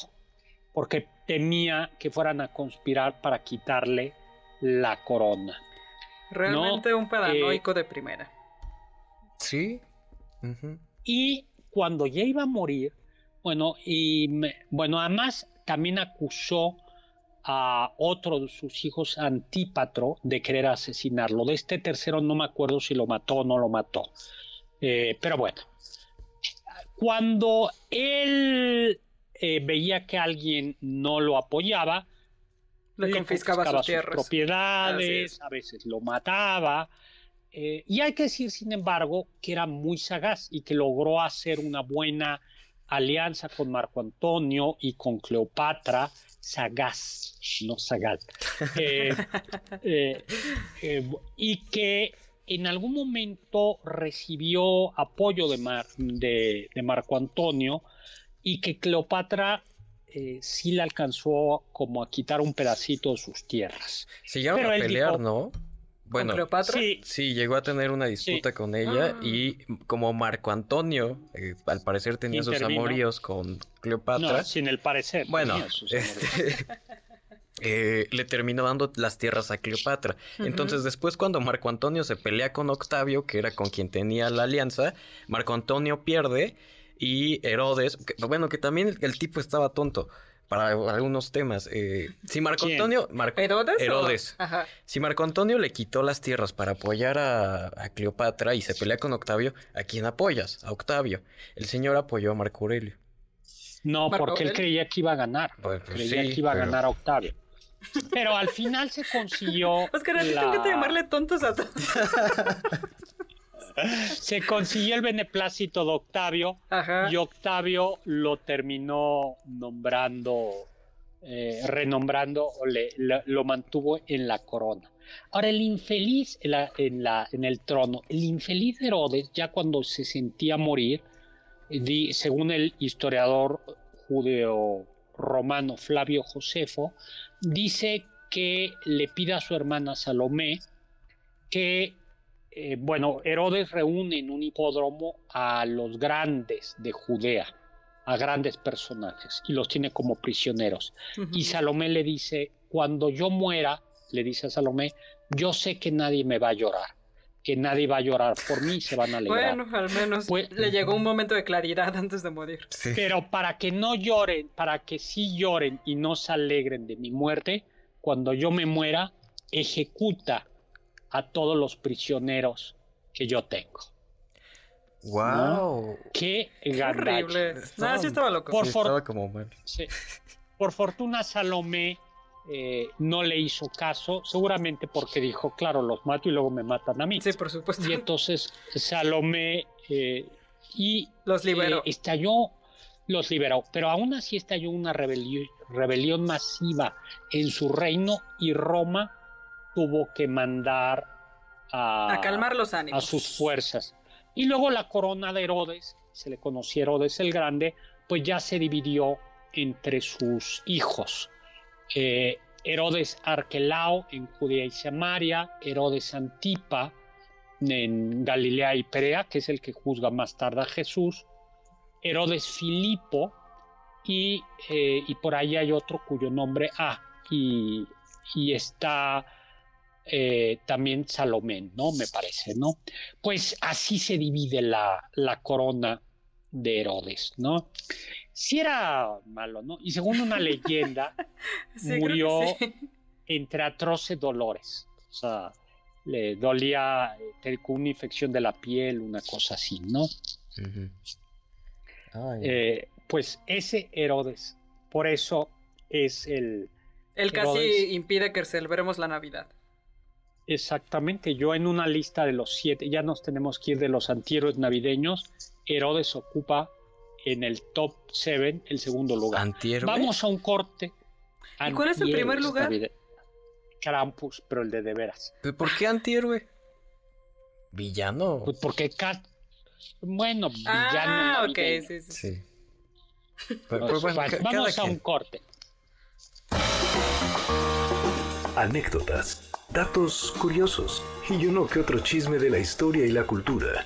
porque temía que fueran a conspirar para quitarle la corona. Realmente un eh, paranoico de primera. Sí. Y cuando ya iba a morir, bueno, y me- bueno, además también acusó a otro de sus hijos, Antípatro, de querer asesinarlo. De este tercero no me acuerdo si lo mató o no lo mató. Eh, pero bueno, cuando él eh, veía que alguien no lo apoyaba, Le confiscaba sus tierras. Propiedades, es. a veces lo mataba. eh, y hay que decir, sin embargo, que era muy sagaz y que logró hacer una buena alianza con Marco Antonio y con Cleopatra, sagaz, no sagaz. (laughs) Eh, y que en algún momento recibió apoyo de, Mar- de- de Marco Antonio y que Cleopatra eh, sí le alcanzó como a quitar un pedacito de sus tierras. Se llegaron Pero a él pelear, dijo- ¿no? Bueno, ¿Con Cleopatra? Sí, sí, llegó a tener una disputa con ella Ah. y como Marco Antonio, eh, al parecer tenía sus amoríos con Cleopatra, no, sin el parecer. bueno, tenía sus este, (laughs) (laughs) eh, le terminó dando las tierras a Cleopatra. Entonces después cuando Marco Antonio se pelea con Octavio, que era con quien tenía la alianza, Marco Antonio pierde y Herodes, que- bueno, que también el, el tipo estaba tonto para algunos temas. eh, si Marco ¿Quién? Antonio... Marco- ¿Herodes? Herodes. Ajá. Si Marco Antonio le quitó las tierras para apoyar a, a Cleopatra y se pelea con Octavio, ¿a quién apoyas? A Octavio. El señor apoyó a Marco Aurelio. No, Marco porque él creía que iba a ganar. Pues, pues creía sí, que iba a pero- ganar a Octavio. Pero al final se consiguió. Oscar, ¿a ti te la- encanta llamarle tontos a todos. (laughs) Se consiguió el beneplácito de Octavio Ajá. y Octavio lo terminó nombrando, eh, renombrando, le- lo mantuvo en la corona. Ahora, el infeliz en, la- en la- en el trono, el infeliz Herodes, ya cuando se sentía morir, di- según el historiador judeo romano Flavio Josefo, dice que le pida a su hermana Salomé que eh, bueno, Herodes reúne en un hipódromo a los grandes de Judea, a grandes personajes, y los tiene como prisioneros. Y Salomé le dice, cuando yo muera, le dice a Salomé, yo sé que nadie me va a llorar, que nadie va a llorar por mí, se van a alegrar. Bueno, al menos Pues- le llegó un momento de claridad antes de morir. Pero para que no lloren, para que sí lloren y no se alegren de mi muerte, cuando yo me muera, ejecuta a todos los prisioneros que yo tengo. ¡Wow! Qué Qué gandache. horrible. Estaba- No, sí estaba loco. Por Sí, estaba como. Sí. Por fortuna Salomé eh, no le hizo caso, seguramente porque dijo, claro, los mato y luego me matan a mí. Sí, por supuesto. Y entonces Salomé eh, y los liberó. estalló, los liberó, pero aún así estalló una rebelión, rebelión masiva en su reino y Roma tuvo que mandar a, a calmar los ánimos. a sus fuerzas. Y luego la corona de Herodes, se le conoció Herodes el Grande, pues ya se dividió entre sus hijos. Herodes Arquelao en Judea y Samaria, Herodes Antipa en Galilea y Perea, que es el que juzga más tarde a Jesús, Herodes Filipo y, eh, por ahí hay otro cuyo nombre, ah, y, está eh, también Salomé, ¿no? Me parece, ¿no? Pues así se divide la, la corona de Herodes, ¿no? Sí era malo, ¿no? Y según una leyenda, (laughs) Sí, murió sí. entre atroces dolores. O sea, le dolía con una infección de la piel, una cosa así, ¿no? Ay, Eh, pues ese Herodes, por eso es el... Él casi Herodes. impide que celebremos la Navidad. Exactamente, yo en una lista de los siete, ya nos tenemos que ir de los antihéroes navideños, Herodes ocupa en el top 7 el segundo lugar. ¿Antihéroe? Vamos a un corte. ¿Y cuál es el primer lugar? Krampus, pero el de de veras. ¿Pero ¿Por qué antihéroe? Villano. Pues porque Cat... Bueno, villano Ah, ok, sí, sí. Sí. Pero, pero bueno, bueno, ca- vamos cada a un corte. Anécdotas, datos curiosos y uno que otro chisme de la historia y la cultura.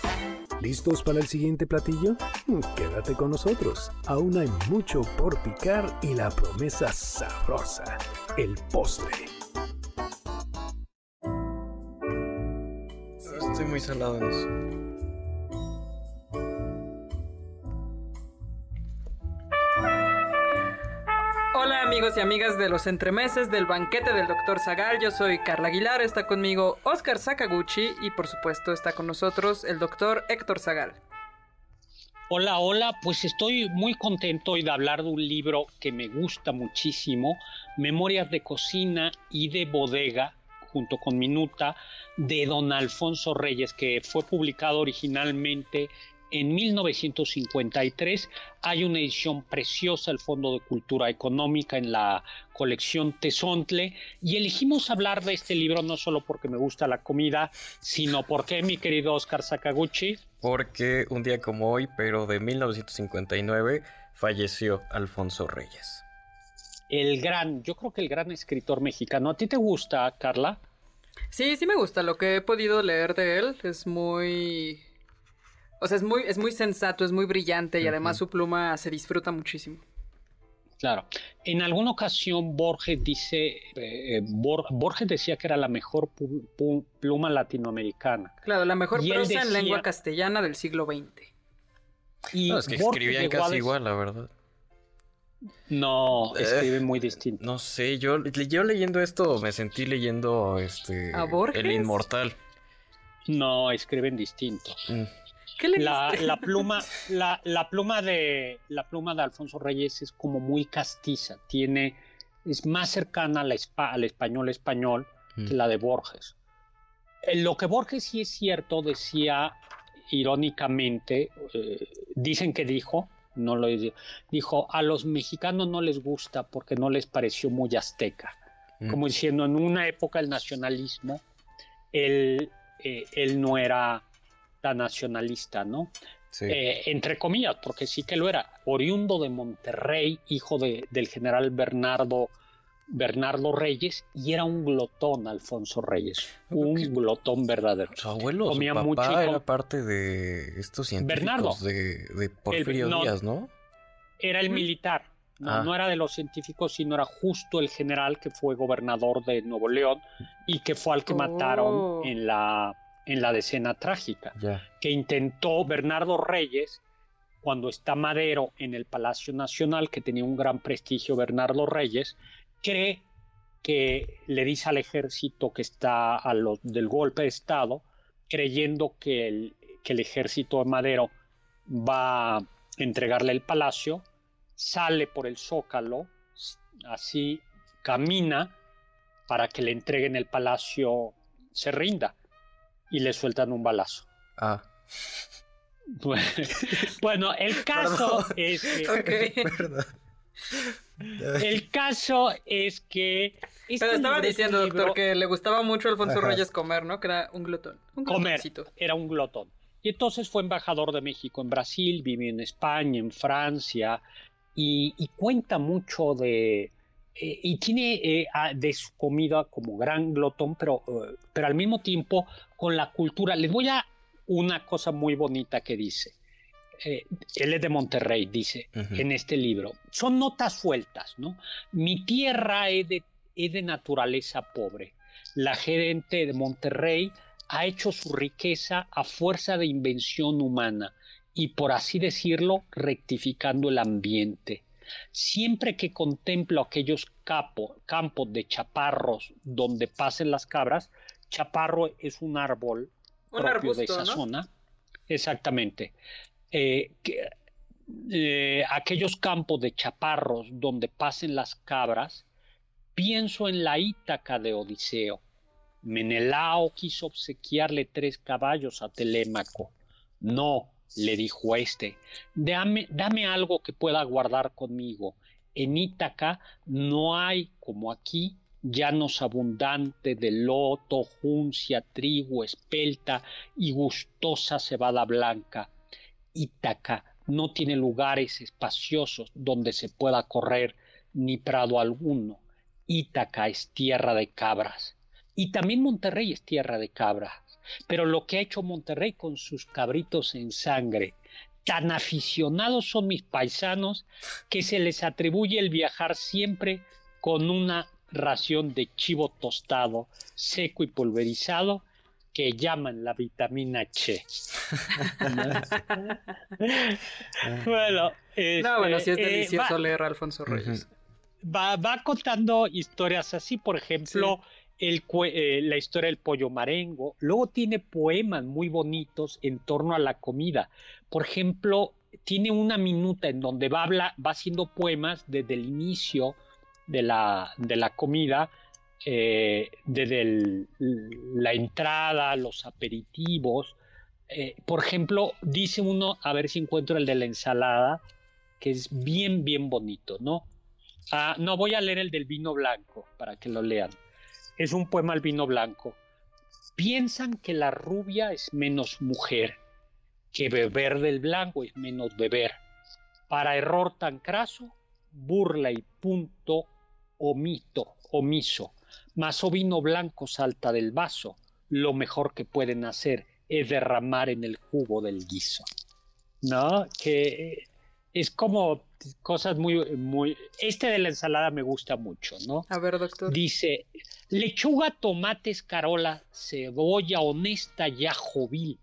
¿Listos para el siguiente platillo? Quédate con nosotros. Aún hay mucho por picar y la promesa sabrosa, el postre. Estoy muy salado en eso. Hola amigos y amigas de los entremeses del banquete del Dr. Zagal, yo soy Carla Aguilar, está conmigo Oscar Sakaguchi y por supuesto está con nosotros el Dr. Héctor Zagal. Hola, hola, pues estoy muy contento hoy de hablar de un libro que me gusta muchísimo, Memorias de Cocina y de Bodega, junto con Minuta, de don Alfonso Reyes, que fue publicado originalmente en 1953. Hay una edición preciosa, el Fondo de Cultura Económica, en la colección Tezontle, y elegimos hablar de este libro no solo porque me gusta la comida, sino porque, mi querido Oscar Sakaguchi, Porque un día como hoy, pero de 1959, falleció Alfonso Reyes. el gran, yo creo que el gran escritor mexicano. ¿A ti te gusta, Carla? Sí, sí me gusta, lo que he podido leer de él es muy... O sea, es muy, es muy sensato, es muy brillante y además su pluma se disfruta muchísimo. Claro. En alguna ocasión Borges dice, eh, Bor- Borges decía que era la mejor pluma latinoamericana. Claro, la mejor Y prosa en lengua castellana del siglo XX. Y No, es que Borges escribían casi igual, la verdad. No, Eh, escribe muy distinto. No sé, yo, yo leyendo esto me sentí leyendo este ¿A Borges? El Inmortal. No, escriben distinto. Mm. ¿Qué le La, la (laughs) pluma, la, la pluma de la pluma de Alfonso Reyes es como muy castiza, tiene, es más cercana a la espa- al español español que Mm. la de Borges. Eh, Lo que Borges sí es cierto, decía irónicamente, eh, dicen que dijo, no lo dijo, dijo, a los mexicanos no les gusta porque no les pareció muy azteca. Mm. Como diciendo, en una época el nacionalismo, él, eh, él no era tan nacionalista, ¿no? Sí. Eh, entre comillas, porque sí que lo era, oriundo de Monterrey, hijo de- del general Bernardo, Bernardo Reyes, y era un glotón, Alfonso Reyes, un glotón verdadero. Su abuelo, su comía papá mucho era parte de estos científicos Bernardo. de, de Porfirio no. Díaz, ¿no? Era el Ujú. militar, no, Ah. no era de los científicos, sino era justo el general que fue gobernador de Nuevo León y que fue al que Oh. mataron en la, en la decena trágica. Que intentó Bernardo Reyes, cuando está Madero en el Palacio Nacional, que tenía un gran prestigio Bernardo Reyes, cree que le dice al ejército que está a los del golpe de Estado, creyendo que el, que el ejército de Madero va a entregarle el palacio, sale por el zócalo, así camina para que le entreguen el palacio, se rinda y le sueltan un balazo. Ah. (laughs) Bueno, el (laughs) caso es que... (laughs) El caso es que... Este Pero estaba diciendo, doctor, que le gustaba mucho a Alfonso Reyes comer, ¿no? Que era un glotón. Un comer, era un glotón. Y entonces fue embajador de México en Brasil, vivió en España, en Francia, y, cuenta mucho de... Eh, y tiene eh, de su comida como gran glotón, pero, eh, pero al mismo tiempo con la cultura. Les voy a una cosa muy bonita que dice. Eh, él es de Monterrey, dice en este libro. Son notas sueltas, ¿no? Mi tierra es de, es de naturaleza pobre. La gerente de Monterrey ha hecho su riqueza a fuerza de invención humana y, por así decirlo, rectificando el ambiente. Siempre que contemplo aquellos campos de chaparros donde pasen las cabras, chaparro es un árbol propio de esa zona. Exactamente. Eh, eh, aquellos campos de chaparros donde pasen las cabras, pienso en la Ítaca de Odiseo. Menelao quiso obsequiarle tres caballos a Telémaco. No, le dijo este, dame, dame algo que pueda guardar conmigo. En Ítaca no hay, como aquí, llanos abundantes de loto, juncia, trigo, espelta y gustosa cebada blanca. Ítaca no tiene lugares espaciosos donde se pueda correr ni prado alguno. Ítaca es tierra de cabras. Y también Monterrey es tierra de cabras. Pero lo que ha hecho Monterrey con sus cabritos en sangre, tan aficionados son mis paisanos que se les atribuye el viajar siempre con una ración de chivo tostado, seco y pulverizado que llaman la vitamina Che. (laughs) bueno, no, bueno, sí es este, eh, delicioso leer a Alfonso Reyes. Va, va, contando historias así, por ejemplo, el, eh, la historia del pollo marengo. Luego tiene poemas muy bonitos en torno a la comida. Por ejemplo, tiene una minuta en donde va, va haciendo poemas desde el inicio de la, de la comida, eh, desde la entrada, los aperitivos. Eh, por ejemplo, dice uno, a ver si encuentro el de la ensalada, que es bien, bien bonito, ¿no? Ah, no, voy a leer el del vino blanco para que lo lean. Es un poema al vino blanco. Piensan que la rubia es menos mujer, que beber del blanco es menos beber. Para error tan craso, burla y punto omito, omiso, mas o vino blanco salta del vaso, lo mejor que pueden hacer es derramar en el jugo del guiso. ¿No? Que es como cosas muy, muy... Este de la ensalada me gusta mucho, ¿no? A ver, doctor. Dice, lechuga, tomate, escarola, cebolla honesta y ajovil,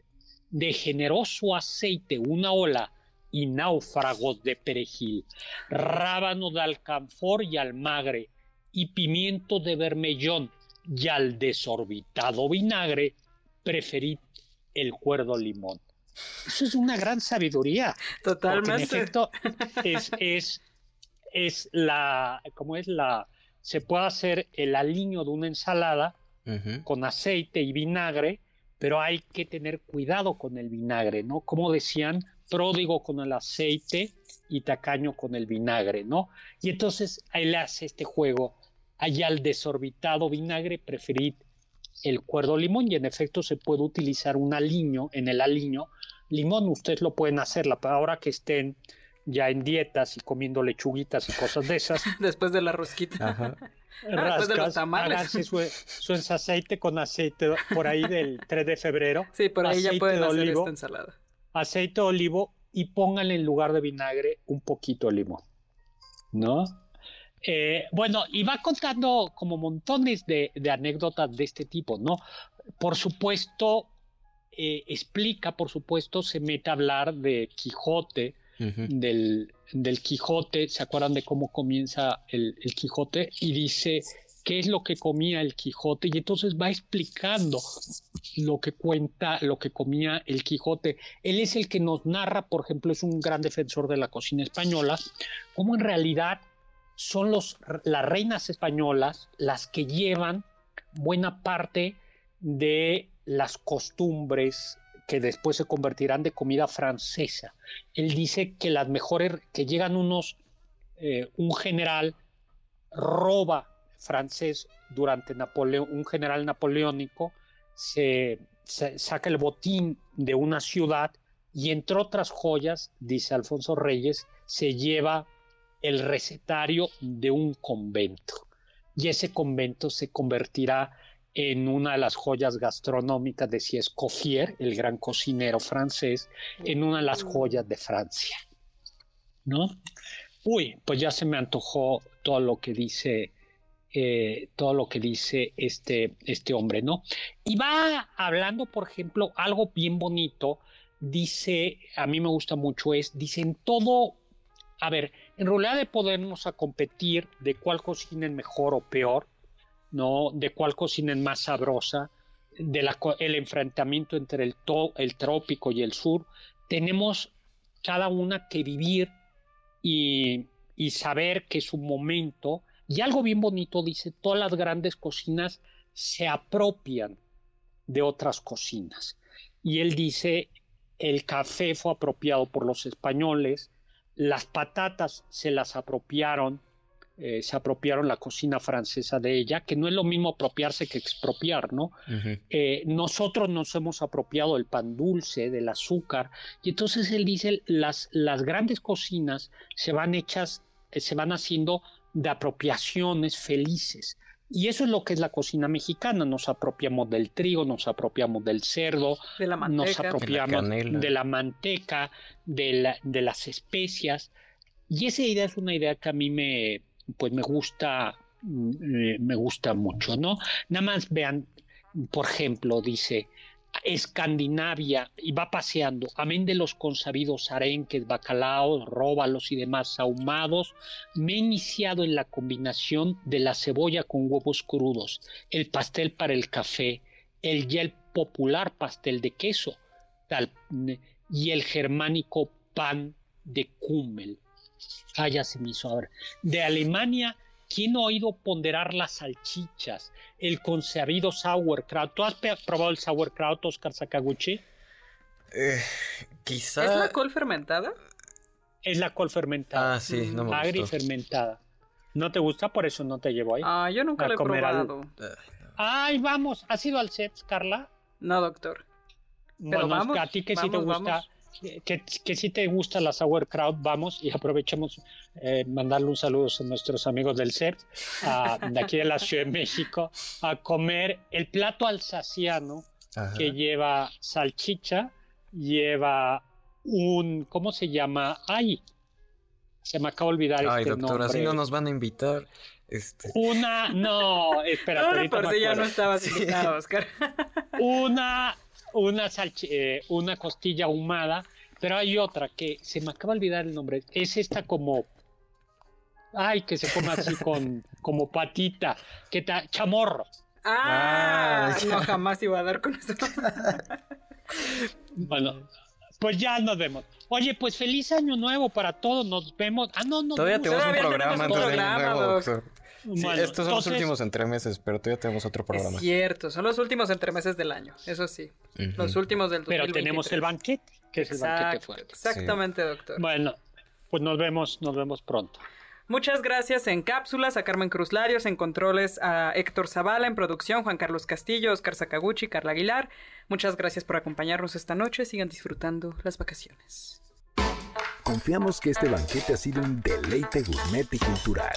de generoso aceite una ola, y náufragos de perejil, rábano de alcanfor y almagre, y pimiento de bermellón, y al desorbitado vinagre preferid el cuerdo limón. Eso es una gran sabiduría. Totalmente. En efecto, (laughs) es, es, es la, como es la, se puede hacer el aliño de una ensalada con aceite y vinagre, pero hay que tener cuidado con el vinagre, ¿no? Como decían, pródigo con el aceite y tacaño con el vinagre, ¿no? Y entonces ahí le hace este juego. Allá al desorbitado vinagre preferid el cuerdo limón y en efecto se puede utilizar un aliño, en el aliño, limón ustedes lo pueden hacer, ahora que estén ya en dietas y comiendo lechuguitas y cosas de esas. (laughs) Después de la rosquita. Ajá. Después de los tamales. su, su aceite con aceite por ahí del 3 de febrero. Sí, por ahí ya pueden hacer esta ensalada aceite de olivo y pónganle en lugar de vinagre un poquito de limón, ¿no? Eh, bueno, y va contando como montones de, anécdotas de este tipo, ¿no? Por supuesto, eh, explica, por supuesto, se mete a hablar de Quijote, del, del, Quijote, ¿se acuerdan de cómo comienza el, el, Quijote? Y dice qué es lo que comía el Quijote y entonces va explicando lo que cuenta, lo que comía el Quijote. Él es el que nos narra, por ejemplo, es un gran defensor de la cocina española, cómo en realidad son los, las reinas españolas las que llevan buena parte de las costumbres que después se convertirán de comida francesa. Él dice que las mejores, que llegan unos, eh, un general roba francés durante Napoleón, un general napoleónico, se, saca el botín de una ciudad y entre otras joyas, dice Alfonso Reyes, se lleva el recetario de un convento. Y ese convento se convertirá en una de las joyas gastronómicas de Escoffier, el gran cocinero francés, en una de las joyas de Francia. ¿No? Uy, pues ya se me antojó todo lo que dice eh, todo lo que dice este, este hombre, ¿no? Y va hablando, por ejemplo, algo bien bonito, dice, a mí me gusta mucho, es, dice, en todo, a ver, en realidad de podernos a competir de cuál cocina mejor o peor, ¿no? De cuál cocina es más sabrosa, de la, el enfrentamiento entre el, el trópico y el sur, tenemos cada una que vivir y, saber que es un momento. Y algo bien bonito dice, todas las grandes cocinas se apropian de otras cocinas. Y él dice, el café fue apropiado por los españoles, las patatas se las apropiaron eh, se apropiaron la cocina francesa de ella, que no es lo mismo apropiarse que expropiar, ¿no? Eh, nosotros nos hemos apropiado del pan dulce, del azúcar, y entonces él dice, las, las grandes cocinas se van hechas, eh, se van haciendo de apropiaciones felices. Y eso es lo que es la cocina mexicana. Nos apropiamos del trigo, nos apropiamos del cerdo, de la nos apropiamos de la, manteca, de, de las especias. Y esa idea es una idea que a mí me, pues me gusta, mm, eh, me gusta mucho, ¿no? Nada más vean, por ejemplo, dice, Escandinavia y va paseando, amén de los consabidos arenques, bacalaos, róbalos y demás ahumados, me he iniciado en la combinación de la cebolla con huevos crudos, el pastel para el café, el ya el popular pastel de queso y el germánico pan de Kummel. Ah, ya se me hizo. De Alemania, ¿quién ha oído ponderar las salchichas? El consabido sauerkraut. ¿Tú has probado el sauerkraut, Oscar Sakaguchi? Eh, quizá. ¿Es la col fermentada? Es la col fermentada. Ah, sí, no me Agri fermentada. ¿No te gusta? Por eso no te llevo ahí. Ah, yo nunca lo he probado. Ay, vamos. ¿Has ido al set, Carla? No, doctor. Pero vamos, a ti que sí te gusta que, que, si te gusta la sauerkraut, vamos y aprovechemos eh, mandarle un saludo a nuestros amigos del CERT, de aquí de la Ciudad de México, a comer el plato alsaciano que lleva salchicha, lleva un, ¿cómo se llama? Ay, se me acaba de olvidar Ay, este doctor, así no nos van a invitar. Este... Una, no, espera. No, por si ya no estabas invitado, Oscar. Una una, eh, una costilla ahumada, pero hay otra que se me acaba de olvidar el nombre. Es esta como. Ay, que se come así (laughs) con como patita. que ta, chamorro. Ah, ah no, jamás iba a dar con eso. (laughs) bueno, pues ya nos vemos. Oye, pues feliz año nuevo para todos. Nos vemos. Ah, no, no. Todavía tenemos un programa antes de nuevo, estos son los últimos entremeses, pero todavía tenemos otro programa. Es cierto, son los últimos entremeses del año, eso sí. Los últimos del 2023. Pero tenemos el banquete, que es el banquete fuerte. Exactamente, doctor. Bueno, pues nos vemos, nos vemos pronto. Muchas gracias en cápsulas a Carmen Cruz Larios, en controles a Héctor Zavala, en producción Juan Carlos Castillo, Oscar Sakaguchi, Carla Aguilar. Muchas gracias por acompañarnos esta noche. Sigan disfrutando las vacaciones. Confiamos que este banquete ha sido un deleite gourmet y cultural.